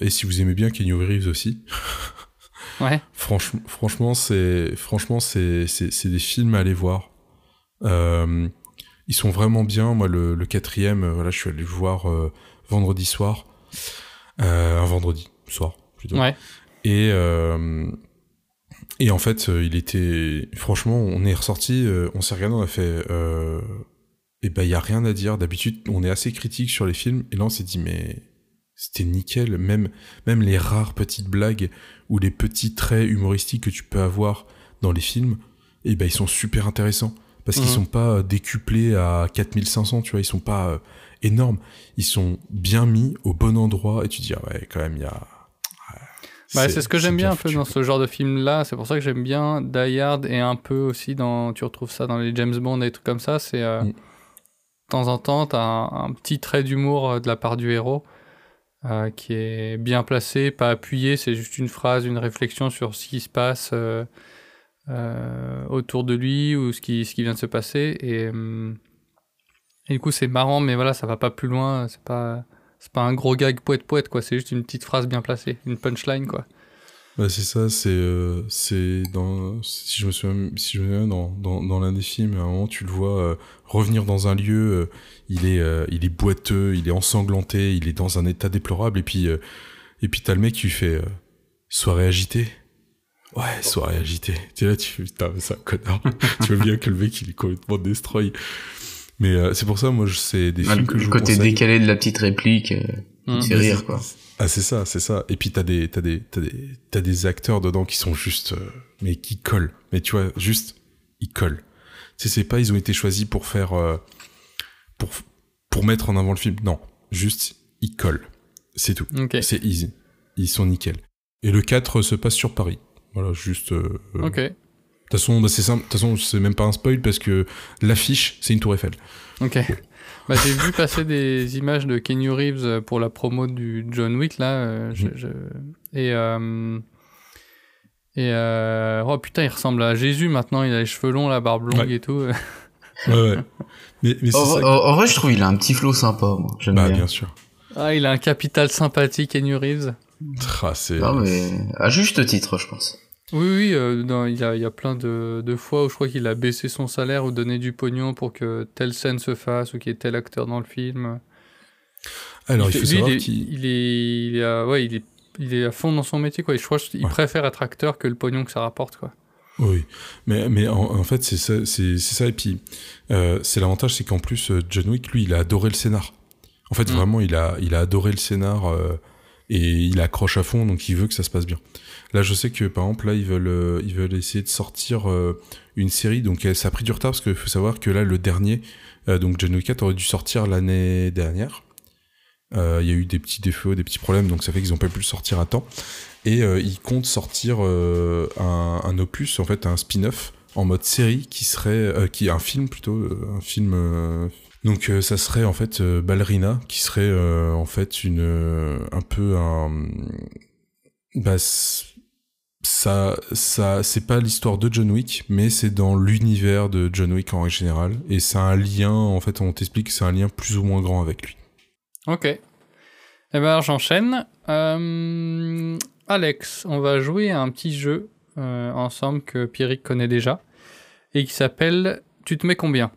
et si vous aimez bien Kenny Reeves aussi, *laughs* Ouais. franchement, franchement, c'est, franchement, c'est, des films à aller voir. Euh, ils sont vraiment bien. Moi, le, le quatrième, euh, voilà, je suis allé le voir euh, vendredi soir, euh, un vendredi soir plutôt. Ouais. Et et en fait, il était franchement, on est ressorti, on s'est regardé, on a fait. Et ben, il y a rien à dire. D'habitude, on est assez critique sur les films, et là, on s'est dit mais c'était nickel. Même même les rares petites blagues ou les petits traits humoristiques que tu peux avoir dans les films, et ben ils sont super intéressants parce qu'ils Mhm. sont pas euh, décuplés à 4500, tu vois, ils sont pas euh, énormes, ils sont bien mis au bon endroit et tu te dis ah ouais, quand même il y a Bah, c'est ce que j'aime bien un peu dans ce genre de film-là. C'est pour ça que j'aime bien Die Hard et un peu aussi dans. Tu retrouves ça dans les James Bond et des trucs comme ça. C'est. euh, Mm. De temps en temps, t'as un, un petit trait d'humour de la part du héros euh, qui est bien placé, pas appuyé. C'est juste une phrase, une réflexion sur ce qui se passe euh, euh, autour de lui ou ce qui, ce qui vient de se passer. Et, et du coup, c'est marrant, mais voilà, ça va pas plus loin. C'est pas. Pas un gros gag poète poète quoi, c'est juste une petite phrase bien placée, une punchline quoi. Bah, c'est ça, c'est euh, c'est dans si je me souviens si je me souviens dans dans, dans l'un des films à un moment tu le vois euh, revenir dans un lieu euh, il est euh, il est boiteux, il est ensanglanté, il est dans un état déplorable et puis euh, et puis t'as le mec qui lui fait euh, soirée agitée. Ouais, soirée agitée. Tu es là, tu fais putain, mais c'est un connard. *laughs* tu vois bien que le mec il est complètement destroy. Mais euh, c'est pour ça moi je c'est des films le que je vous côté décalé de la petite réplique, euh, Mm. c'est rire quoi. Ah c'est ça, c'est ça. Et puis t'as des t'as des t'as des t'as des acteurs dedans qui sont juste euh, mais qui collent. Mais tu vois juste ils collent. Tu sais c'est pas ils ont été choisis pour faire euh, pour pour mettre en avant le film. Non, juste ils collent. C'est tout. Ok. C'est easy. Ils sont nickel. Et le 4 se passe sur Paris. Voilà, juste euh, euh, Ok. De toute façon, bah, c'est simple. De toute façon, c'est même pas un spoil parce que l'affiche, c'est une tour Eiffel. Ok. Bah, j'ai vu passer des images de Kenny Reeves euh, pour la promo du John Wick là. euh, je- Mhm. je- Et euh... et euh... oh putain, il ressemble à Jésus maintenant. Il a les cheveux longs, la barbe longue Ouais. et tout. *laughs* Ouais, ouais. mais mais c'est En, ça. en- en vrai, je trouve il a un petit flow sympa, moi. J'aime Bah, bien. bien sûr. Ah, il a un capital sympathique, Kenny Reeves. Ah, c'est. Non, mais à juste titre, je pense. Oui, oui, euh, non, il y a, il y a plein de, de fois où je crois qu'il a baissé son salaire ou donné du pognon pour que telle scène se fasse ou qu'il y ait tel acteur dans le film. Alors, il, fait- faut lui, savoir il est, qu'il. il est, il est à, ouais, il est, il est à fond dans son métier, quoi. Et je crois qu'il Ouais. préfère être acteur que le pognon que ça rapporte, quoi. Oui, mais mais en, en fait c'est ça c'est ça et puis euh, c'est l'avantage c'est qu'en plus euh, John Wick lui il a adoré le scénar. En fait Mm. vraiment il a il a adoré le scénar euh, et il accroche à fond donc il veut que ça se passe bien. Là je sais que par exemple là ils veulent euh, ils veulent essayer de sortir euh, une série donc euh, ça a pris du retard parce qu'il faut savoir que là le dernier donc Wick 4 aurait dû sortir l'année dernière. Il y a eu des petits défauts, des petits problèmes, donc ça fait qu'ils ont pas pu le sortir à temps. Et ils comptent sortir un, opus, en fait, un spin-off en mode série qui serait, qui un film plutôt, un film. Donc euh, ça serait en fait euh, Ballerina, qui serait euh, en fait une, un peu un, bah, ça, ça, c'est pas l'histoire de John Wick, mais c'est dans l'univers de John Wick en règle générale, et c'est un lien, en fait, on t'explique que c'est un lien plus ou moins grand avec lui. Ok. Eh ben, j'enchaîne. Alex, on va jouer à un petit jeu ensemble que Pierrick connaît déjà et qui s'appelle tu te mets combien?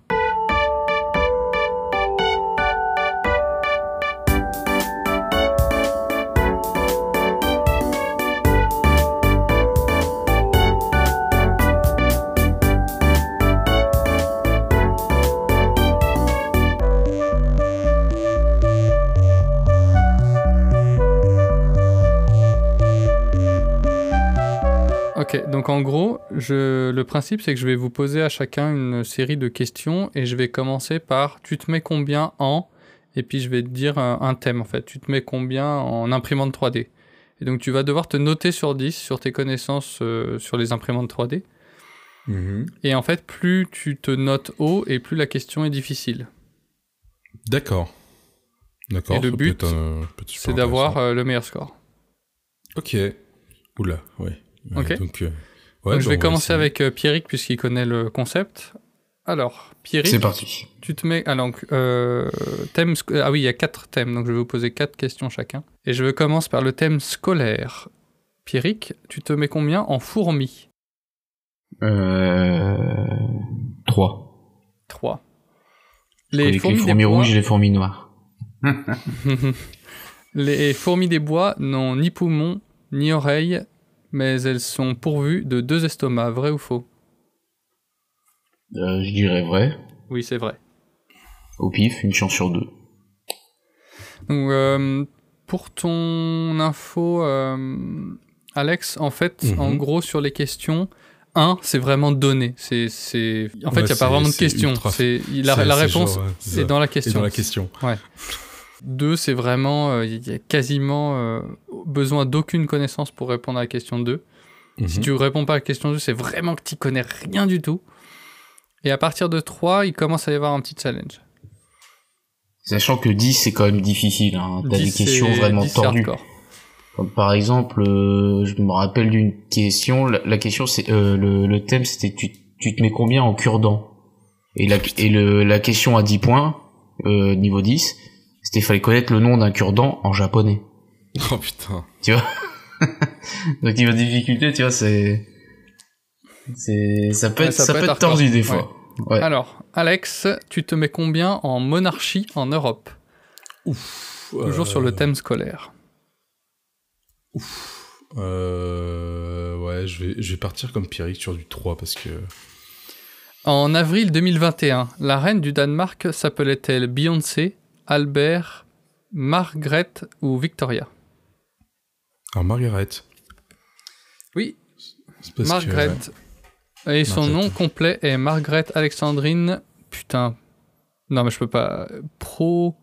Ok, donc en gros, je, le principe c'est que je vais vous poser à chacun une série de questions et je vais commencer par tu te mets combien en et puis je vais te dire un, un thème en fait. Tu te mets combien en imprimante 3D Et donc tu vas devoir te noter sur 10 sur tes connaissances euh, sur les imprimantes 3D. Mhm. Et en fait, plus tu te notes haut et plus la question est difficile. D'accord. D'accord. Et le but, euh, C'est d'avoir euh, le meilleur score. Ok. Oula, ouais. Ok. Donc, euh, ouais, donc je vais va commencer essayer. avec euh, Pierrick puisqu'il connaît le concept. Alors, Pierrick, C'est parti. Tu te mets. Alors, euh, thème. Ah oui, il y a quatre thèmes, donc je vais vous poser quatre questions chacun. Et je commence par le thème scolaire. Pierrick, tu te mets combien en fourmis Euh... 3. 3. Les, Les fourmis, bois, rouges et les fourmis noires. *laughs* *laughs* les fourmis des bois n'ont ni poumons ni oreilles, mais elles sont pourvues de deux estomacs, vrai ou faux? Euh, je dirais vrai. Oui, c'est vrai. Au pif, une chance sur deux. Donc, euh, pour ton info, euh, Alex, en fait, Mhm. en gros, sur les questions, 1, c'est vraiment donné. C'est, c'est... En fait, il Ouais, n'y a pas c'est- vraiment de c'est question. la, la réponse genre, ouais, c'est est ça. dans la question. dans la question. 2, c'est vraiment, euh, il y a quasiment euh, besoin d'aucune connaissance pour répondre à la question 2. Si Mhm. tu réponds pas à la question 2, c'est vraiment que tu connais rien du tout. Et à partir de 3, il commence à y avoir un petit challenge. Sachant que 10, c'est quand même difficile. Hein. T'as des 10, questions vraiment 10, c'est tordues. Comme par exemple, euh, je me rappelle d'une question. La, la question, c'est euh, le, le thème, c'était tu, tu te mets combien en cure-dent Et la et le, la question à 10 points, euh, niveau 10, c'était fallait connaître le nom d'un cure-dent en japonais. Oh putain. Tu vois? *laughs* Donc niveau difficulté, tu vois, c'est c'est ça peut Ouais, être ça ça, peut être être tordu des fois. Ouais. Alors, Alex, tu te mets combien en monarchie en Europe? Toujours sur le Euh, thème scolaire. Euh, ouais, je vais, je vais partir comme Pierrick sur du 3 parce que. En avril 2021, la reine du Danemark s'appelait-elle Beyoncé, Albert, Margaret ou Victoria? Alors, Margaret. Oui, Margaret. que, Et son Margaret. nom complet est Margaret Alexandrine. Putain. Non, mais je peux pas. Pro.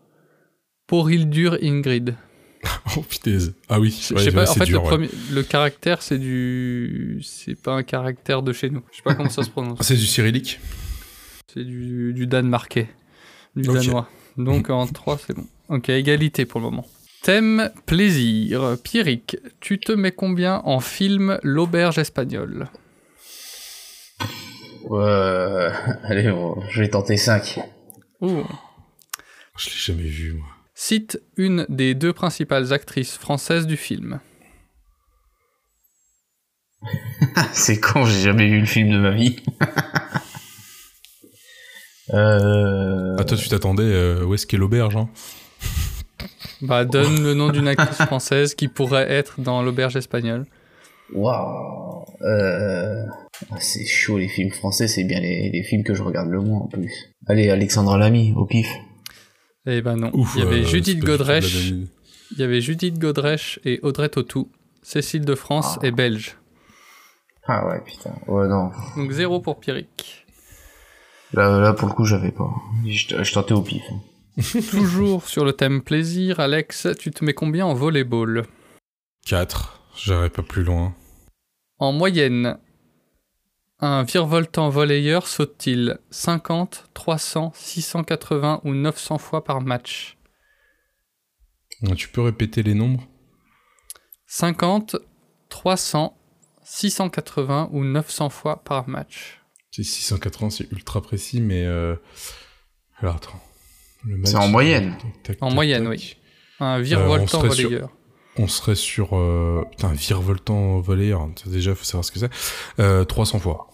Porildur Ingrid. *laughs* Oh putain. Ah oui, Je ouais, je sais ouais, pas, en fait, dur, le, ouais. premier, le caractère, c'est du. C'est pas un caractère de chez nous. Je sais pas comment ça se prononce. Ah, C'est du cyrillique C'est du, du danemarkais. Du danois. Donc en *laughs* 3, c'est bon. Ok, égalité pour le moment. Thème plaisir. Pierrick, tu te mets combien en film L'auberge espagnole? Euh, *laughs* allez, bon, je vais tenter 5. Ouh. Je l'ai jamais vu, moi. Cite une des deux principales actrices françaises du film. *laughs* C'est con, j'ai jamais vu le film de ma vie. Euh... Ah, toi, tu t'attendais, euh, où est-ce qu'est l'auberge, hein *laughs* Bah, donne le nom d'une actrice française qui pourrait être dans L'auberge espagnole. Waouh. Euh... ah, C'est chaud, les films français, c'est bien les, les films que je regarde le moins en plus. Allez, Alexandre Lamy, au pif. Eh ben non. Ouf, il y avait euh, Judith Godrèche, il y avait Judith Godrèche et Audrey Tautou. Cécile de France Ah. est belge. Ah ouais, putain. Ouais, non. Donc zéro pour Pierrick. Là, là pour le coup, j'avais pas. Je, je tentais au pif. *laughs* Toujours sur le thème plaisir, Alex, tu te mets combien en volleyball? 4. J'irai pas plus loin. En moyenne, un virevoltant volleyeur saute-t-il 50, 300, 680 ou 900 fois par match? Tu peux répéter les nombres? 50, 300, 680 ou 900 fois par match. C'est 680, c'est ultra précis, mais... Euh... Alors, attends. Le match- C'est en moyenne. Tac, tac, En tac, moyenne, tac. oui. Un virevoltant serait sur- volleyeur. On serait sur... Euh... Putain, un virevoltant volleyeur. Déjà, faut savoir ce que c'est. Euh, 300 fois.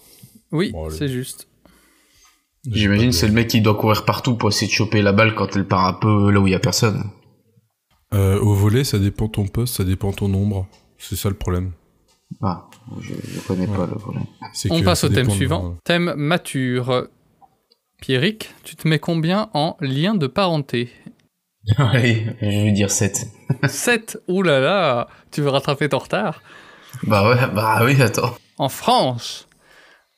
Oui, Bon, c'est juste. J'imagine c'est le mec qui doit courir partout pour essayer de choper la balle quand elle part un peu là où il y a personne. Euh, au volet, ça dépend ton poste, ça dépend ton nombre. C'est ça le problème. Ah, je, je connais pas le problème. C'est On passe au thème de- suivant. Thème mature. Pierrick, tu te mets combien en lien de parenté *laughs* Allez, je vais dire 7. 7 *laughs* Ouh là là Tu veux rattraper ton retard Bah ouais, bah oui, attends. En France,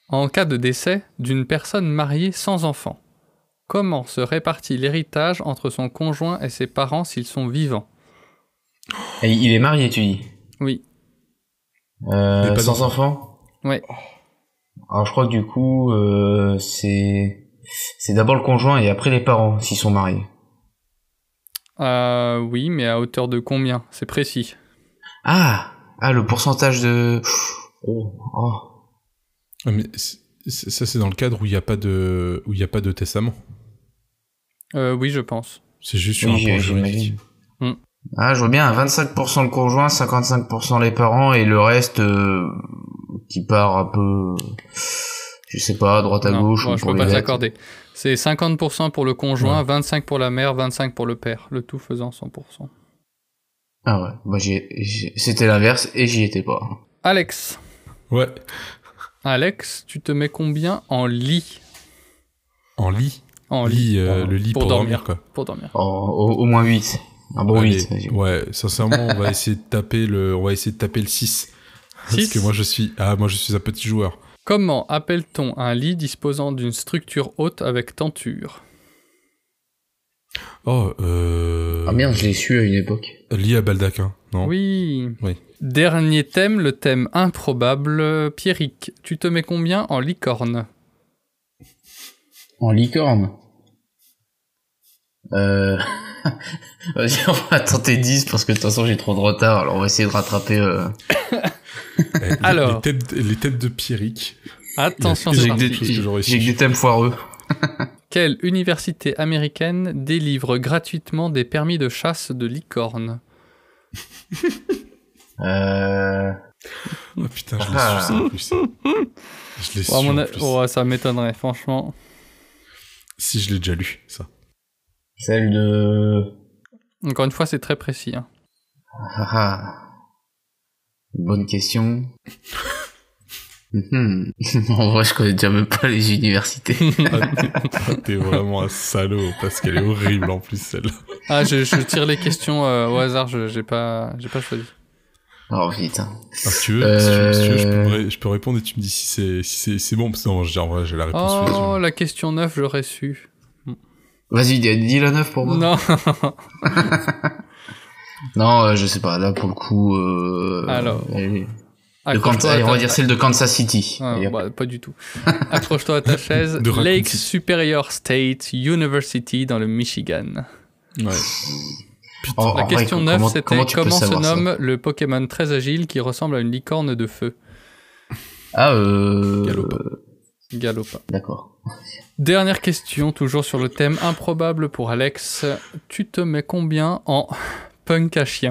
en cas de décès d'une personne mariée sans enfant, comment se répartit l'héritage entre son conjoint et ses parents s'ils sont vivants? Et il est marié, tu dis? Oui. Euh, pas Sans enfant? Ouais. Alors je crois que du coup, euh, c'est c'est d'abord le conjoint et après les parents s'ils sont mariés. Euh, oui, mais à hauteur de combien? C'est précis. Ah, ah le pourcentage de. Oh, oh. Ah, mais ça, c'est dans le cadre où il n'y a pas de, où il y a pas de testament. Euh, oui, je pense. C'est juste sur Oui, un point juridique. Ah, je vois bien, 25% le conjoint, 55% les parents et le reste euh, qui part un peu, je sais pas, à droite à Non, gauche bon, ou je pour peux les pas l'accorder. C'est 50% pour le conjoint, 25 pour la mère, 25 pour le père, le tout faisant 100%. Ah ouais, bah c'était l'inverse et j'y étais pas. Alex, Ouais. Alex, tu te mets combien en lit? En lit? En lit, euh, le lit pour, dormir, quoi. Pour dormir. Au, au moins 8. Un bon Allez, 8. vas-y. ouais, sincèrement, on va *laughs* essayer de taper le, on va essayer de taper le 6. Parce Six que moi je suis, ah, moi je suis un petit joueur. Comment appelle-t-on un lit disposant d'une structure haute avec tenture? Oh, euh. Ah merde, je l'ai su à une époque. Lit à baldaquin, non? Oui. Oui. Dernier thème, le thème improbable. Pierrick, tu te mets combien en licorne? En licorne? Euh... *laughs* Vas-y, on va tenter 10 parce que de toute façon j'ai trop de retard, alors on va essayer de rattraper... Euh... *laughs* Eh, les- Alors. Les thèmes, les thèmes de Pierrick. Attention, J'ai que, que des thèmes foireux. *laughs* Quelle université américaine délivre gratuitement des permis de chasse de licorne? Euh... Oh putain, je l'ai Ah. su ça en plus. Je l'ai Oh, mon en plus. oh, Ça m'étonnerait, franchement. Si je l'ai déjà lu, ça. Celle de... Encore une fois, c'est très précis. hein. Ah, ah. Bonne question. Mhm. *laughs* en vrai, je connais déjà même pas les universités. Ah, T'es vraiment un salaud parce qu'elle est horrible en plus celle-là. Ah, je, je tire les questions euh, au hasard, je j'ai pas, j'ai pas choisi. oh putain. Ah, si tu veux, si tu veux, si tu veux, je, peux, ré- je peux répondre et tu me dis si c'est si c'est c'est bon parce que non, j'ai en vrai, j'ai la réponse. Oh, la question 9, j'aurais su. Vas-y, dis la 9 pour moi. Non. *laughs* Non, euh, je sais pas. Là, pour le coup... Euh... Alors. De Kansas, allez, on va dire celle de Kansas City. Ah, bah, pas du tout. Accroche-toi à ta *laughs* chaise. Lake. Superior State University dans le Michigan. Ouais. En La vrai, question comment- 9, comment, c'était comment comment, se nomme le Pokémon très agile qui ressemble à une licorne de feu? Ah, euh... Galopin. Galopa. D'accord. Dernière question, toujours sur le thème improbable pour Alex. Tu te mets combien en punk à chien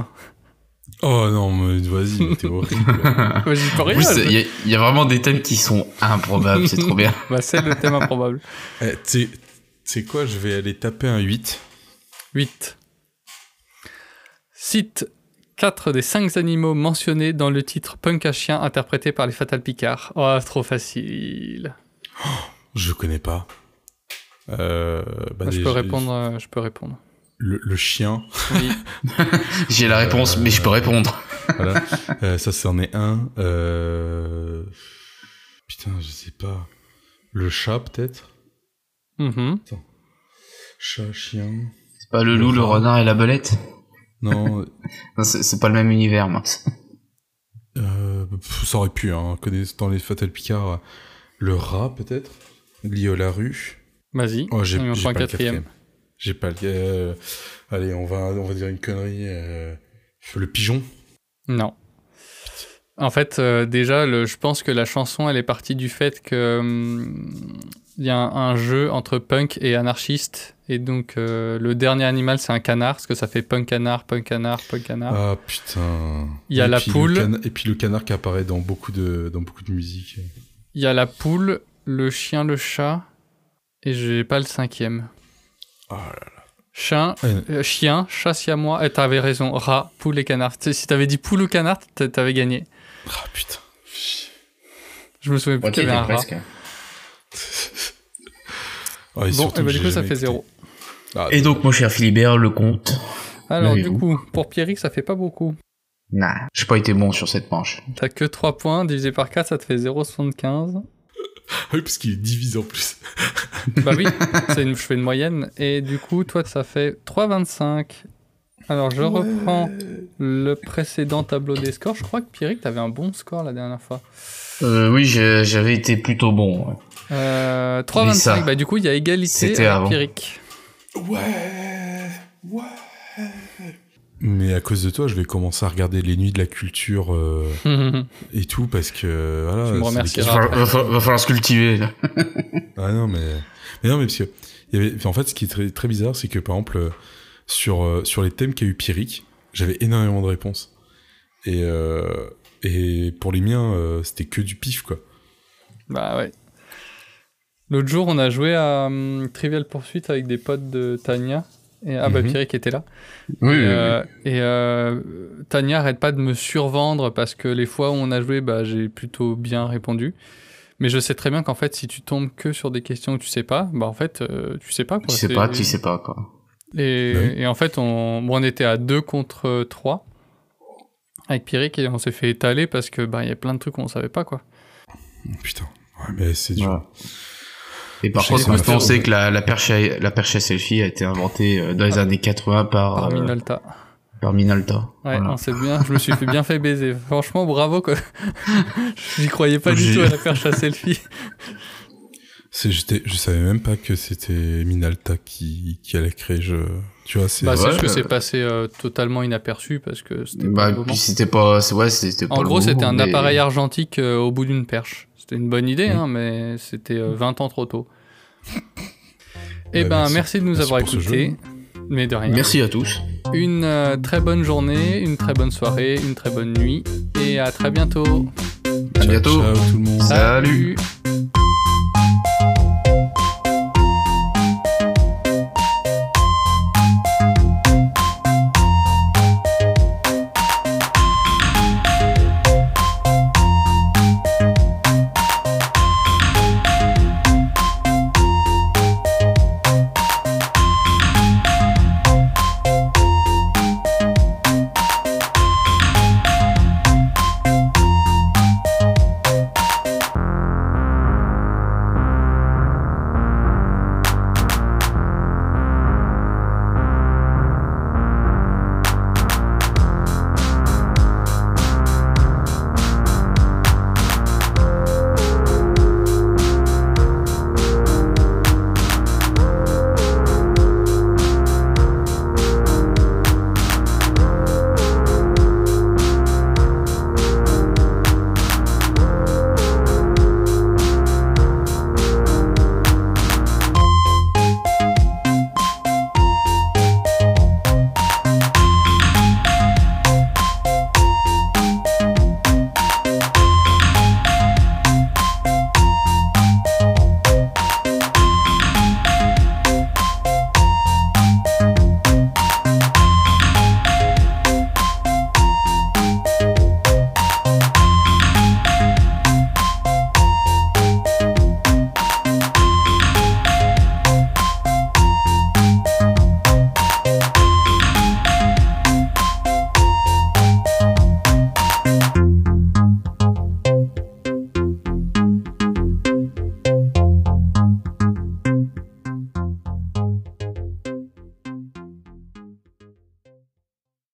Oh non, mais vas-y, mais t'es horrible. *laughs* Il y, y a vraiment des thèmes qui sont improbables, c'est trop bien. *laughs* Bah, c'est le thème improbable. *laughs* Eh, tu sais- tu sais quoi, je vais aller taper un 8. 8. Cite 4 des 5 animaux mentionnés dans le titre Punk à chien interprété par les Fatal Picard. Oh, trop facile. Je connais pas. Euh, bah, je peux répondre. euh, je peux répondre. Le, le chien, Oui. *laughs* J'ai la réponse, mais je peux répondre. voilà. Euh, ça, c'en est un. Euh... Putain, je sais pas. Le chat, peut-être? Mhm. Chat, chien. C'est pas le loup, le renard et la belette? Non, Non, c'est pas le même univers, moi. euh, ça aurait pu, hein. Connaissant les Fatal Picard, euh, le rat, peut-être? Lié à la rue? Vas-y. Oh, j'ai un pas le quatrième. quatrième. J'ai pas le. euh, Allez, on va, on va dire une connerie. euh, Le pigeon. Non. En fait, euh, déjà, le, je pense que la chanson, elle est partie du fait que hum, il y a un, un jeu entre punk et anarchiste, et donc le dernier animal, c'est un canard, parce que ça fait punk canard, punk canard, punk canard. Ah putain. Il y a Et la poule. Et puis le canard qui apparaît dans beaucoup de, dans beaucoup de musique. Il y a la poule, le chien, le chat, Et j'ai pas le cinquième. Oh là là. Chien, euh, chien, chat siamois. Et t'avais raison. Rat, poule et canard. Si t'avais dit poule ou canard, t'a- t'avais gagné. Ah putain. Je me souviens plus qu'il y avait un rat. et *laughs* Bon, et bah que du coup, ça fait zéro. Ah, Et donc, mon cher Philibert, le compte Alors, du coup, pour Pierrick, ça fait pas beaucoup. Nah, j'ai pas été bon sur cette manche. T'as que 3 points, divisé par 4, ça te fait 0,75. Ah oui, parce qu'il est divisé en plus. *laughs* bah oui, c'est une, je fais une moyenne. Et du coup, toi, ça fait 3,25. Alors, je reprends le précédent tableau des scores. Je crois que Pierrick, t'avais un bon score la dernière fois. Euh, oui, j'avais été plutôt bon. ouais. Euh, Mais ça, 3,25. Bah, du coup, il y a égalité avec. Pierrick. Ouais, ouais. Mais à cause de toi, je vais commencer à regarder les nuits de la culture euh, *laughs* et tout parce que voilà. Tu me remercieras. Il va, falloir- va va falloir se cultiver. là. *laughs* Ah non, mais, mais non, mais parce que il y avait, en fait, ce qui est très, très bizarre, c'est que par exemple, euh, sur, euh, sur les thèmes qu'a eu Pierrick, j'avais énormément de réponses. Et, euh, et pour les miens, euh, c'était que du pif, quoi. Bah ouais. L'autre jour, on a joué à hum, Trivial Pursuit avec des potes de Tania. Et, ah bah Mhm. Pierrick était là. Oui, et oui, euh, et, euh, Tania arrête pas de me survendre parce que les fois où on a joué, bah, j'ai plutôt bien répondu. Mais je sais très bien qu'en fait, si tu tombes que sur des questions que tu sais pas, bah en fait, euh, tu sais pas quoi. Tu sais pas, tu sais pas, quoi. Et, Bah oui. et en fait, on, bon, on était à 2 contre 3 avec Pierrick et on s'est fait étaler parce que bah il y a plein de trucs qu'on savait pas quoi. Putain. Ouais, mais c'est dur. Voilà. Et par contre, maintenant, on sait que la, la, perche à, la perche à selfie a été inventée euh, dans les années 80 par, Par euh, Minolta. par Minolta. Ouais, Voilà. sait bien, je me suis fait bien fait baiser. Franchement, bravo quoi. *laughs* J'y croyais pas du tout à la perche à selfie. C'est, j'étais, je savais même pas que c'était Minalta qui, qui allait créer. Je, tu vois, c'est. Bah, c'est Ouais, que c'est passé euh, totalement inaperçu parce que c'était pas Bah, puis c'était pas, c'est- ouais, c'était En gros, c'était un mais- appareil argentique euh, au bout d'une perche. C'était une bonne idée, Mm. hein, mais c'était euh, 20 ans trop tôt. Eh Bah, ben, merci. merci. de nous Merci avoir écoutés. Mais de rien. Merci à tous. Une euh, très bonne journée, une très bonne soirée, une très bonne nuit. Et à très bientôt. À bientôt. Ciao tout le monde. Salut. Salut.